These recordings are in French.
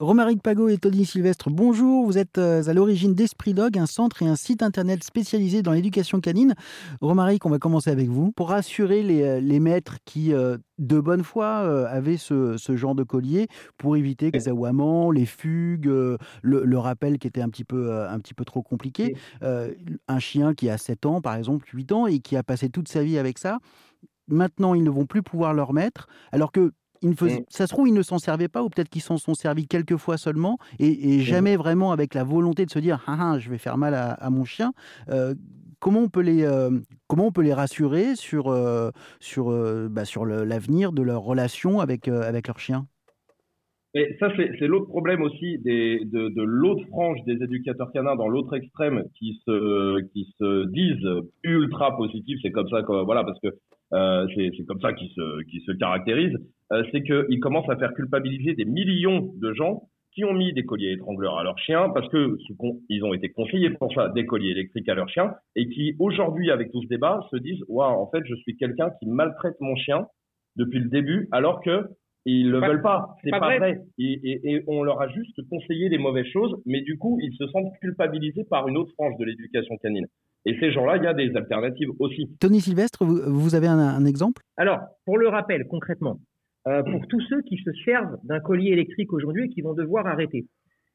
Romaric Pago et Tony Sylvestre, bonjour. Vous êtes euh, à l'origine d'Esprit Dog, un centre et un site internet spécialisé dans l'éducation canine. Romaric, on va commencer avec vous. Pour rassurer les, euh, maîtres qui, euh, de bonne foi, avaient ce, genre de collier pour éviter les aboiements, les fugues, le, rappel qui était un petit peu, un petit peu trop compliqué. un chien qui a 7 ans, par exemple, 8 ans, et qui a passé toute sa vie avec ça, maintenant ils ne vont plus pouvoir le remettre, alors que Mmh. Ça se trouve, ils ne s'en servaient pas, ou peut-être qu'ils s'en sont servis quelques fois seulement, et, mmh. jamais vraiment avec la volonté de se dire ah, ah, je vais faire mal à, mon chien. Euh, comment on peut les, euh, comment on peut les rassurer sur, euh, sur, bah, sur l'avenir de leur relation avec, avec leur chien? Et ça, c'est l'autre problème aussi des, de, de l'autre frange des éducateurs canins dans l'autre extrême qui se, qui se disent ultra positifs. C'est comme ça que, voilà, parce que c'est comme ça qu'ils se, qui se caractérisent. Euh, c'est qu'ils commencent à faire culpabiliser des millions de gens qui ont mis des colliers étrangleurs à leurs chiens parce que ils ont été conseillés pour ça des colliers électriques à leurs chiens et qui aujourd'hui avec tout ce débat se disent waouh en fait je suis quelqu'un qui maltraite mon chien depuis le début alors que ils le veulent pas. C'est pas, vrai, Et, et, on leur a juste conseillé les mauvaises choses mais du coup ils se sentent culpabilisés par une autre frange de l'éducation canine et ces gens-là, il y a des alternatives aussi. Tony Sylvestre, vous, avez un, exemple? Alors, pour le rappel, concrètement, euh, pour tous ceux qui se servent d'un collier électrique aujourd'hui et qui vont devoir arrêter,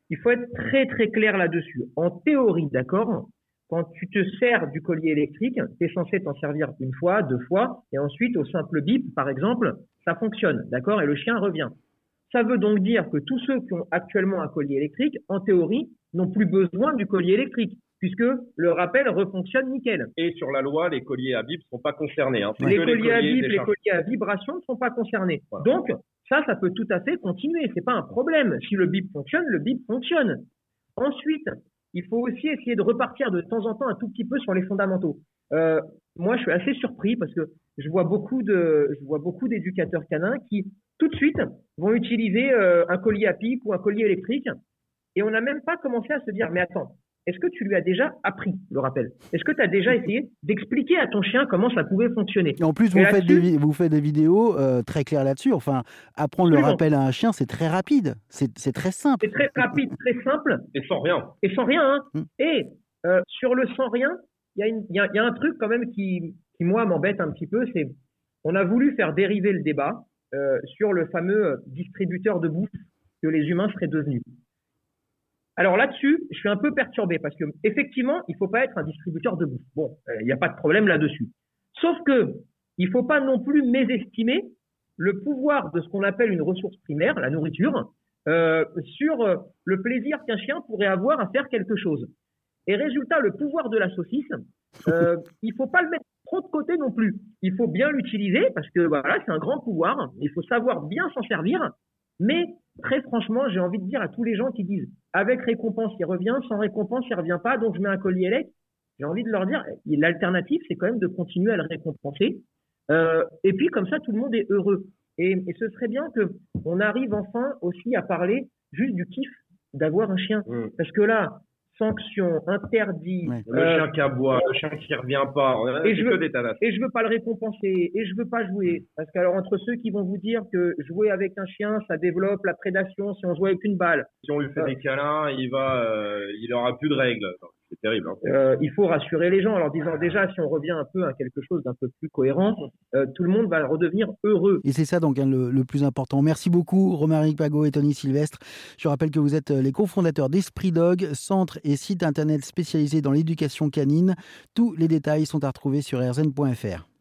il faut être très très clair là-dessus. En théorie, d'accord, quand tu te sers du collier électrique, tu es censé t'en servir une fois, deux fois, et ensuite au simple bip, par exemple, ça fonctionne, d'accord, et le chien revient. Ça veut donc dire que tous ceux qui ont actuellement un collier électrique, en théorie, n'ont plus besoin du collier électrique puisque le rappel refonctionne nickel. Et sur la loi, les colliers à bip ne sont pas concernés. Hein. Les, colliers à bip, les colliers à vibration ne sont pas concernés. Donc, ça, ça peut tout à fait continuer. C'est pas un problème. Si le bip fonctionne, le bip fonctionne. Ensuite, il faut aussi essayer de repartir de temps en temps un tout petit peu sur les fondamentaux. Euh, moi, je suis assez surpris parce que je vois beaucoup de, je vois beaucoup d'éducateurs canins qui tout de suite vont utiliser euh, un collier à pipe ou un collier électrique et on n'a même pas commencé à se dire mais attends, est-ce que tu lui as déjà appris le rappel? Est-ce que tu as déjà essayé d'expliquer à ton chien comment ça pouvait fonctionner? Et en plus, vous faites, des, vous faites des vidéos euh, très claires là-dessus. Enfin, apprendre le rappel à un chien, c'est très rapide. C'est très simple. C'est très rapide, très simple. Et sans rien. Et sans rien. Hein. Hmm. Et euh, sur le sans rien, il y, a un truc quand même qui, qui moi, m'embête un petit peu. C'est on a voulu faire dériver le débat euh, sur le fameux distributeur de bouffe que les humains seraient devenus. Alors là-dessus, je suis un peu perturbé parce que effectivement, il faut pas être un distributeur de bouffe. Bon, euh, il n'y a pas de problème là-dessus. Sauf que il faut pas non plus mésestimer le pouvoir de ce qu'on appelle une ressource primaire, la nourriture, euh, sur euh, le plaisir qu'un chien pourrait avoir à faire quelque chose. Et résultat, le pouvoir de la saucisse, euh, il faut pas le mettre trop de côté non plus. Il faut bien l'utiliser parce que voilà, c'est un grand pouvoir. Il faut savoir bien s'en servir. Mais très franchement, j'ai envie de dire à tous les gens qui disent avec récompense, il revient, sans récompense, il revient pas, donc je mets un collier élect. J'ai envie de leur dire, l'alternative, c'est quand même de continuer à le récompenser. Euh, et puis comme ça, tout le monde est heureux. Et, ce serait bien que on arrive enfin aussi à parler juste du kiff d'avoir un chien, mmh. parce que là, sanction, interdit. Le euh, chien qui aboie, le chien qui revient pas. Et je, veux, et je veux pas le récompenser, et je veux pas jouer. Parce qu'alors, entre ceux qui vont vous dire que jouer avec un chien, ça développe la prédation si on joue avec une balle. Si on lui fait des câlins, il va, euh, il aura plus de règles. C'est terrible. Hein. Euh, il faut rassurer les gens en leur disant déjà, si on revient un peu à quelque chose d'un peu plus cohérent, euh, tout le monde va redevenir heureux. Et c'est ça donc hein, le, plus important. Merci beaucoup Romaric Pago et Tony Sylvestre. Je rappelle que vous êtes euh, les cofondateurs d'Esprit Dog, centre et site internet spécialisé dans l'éducation canine. Tous les détails sont à retrouver sur rzn.fr.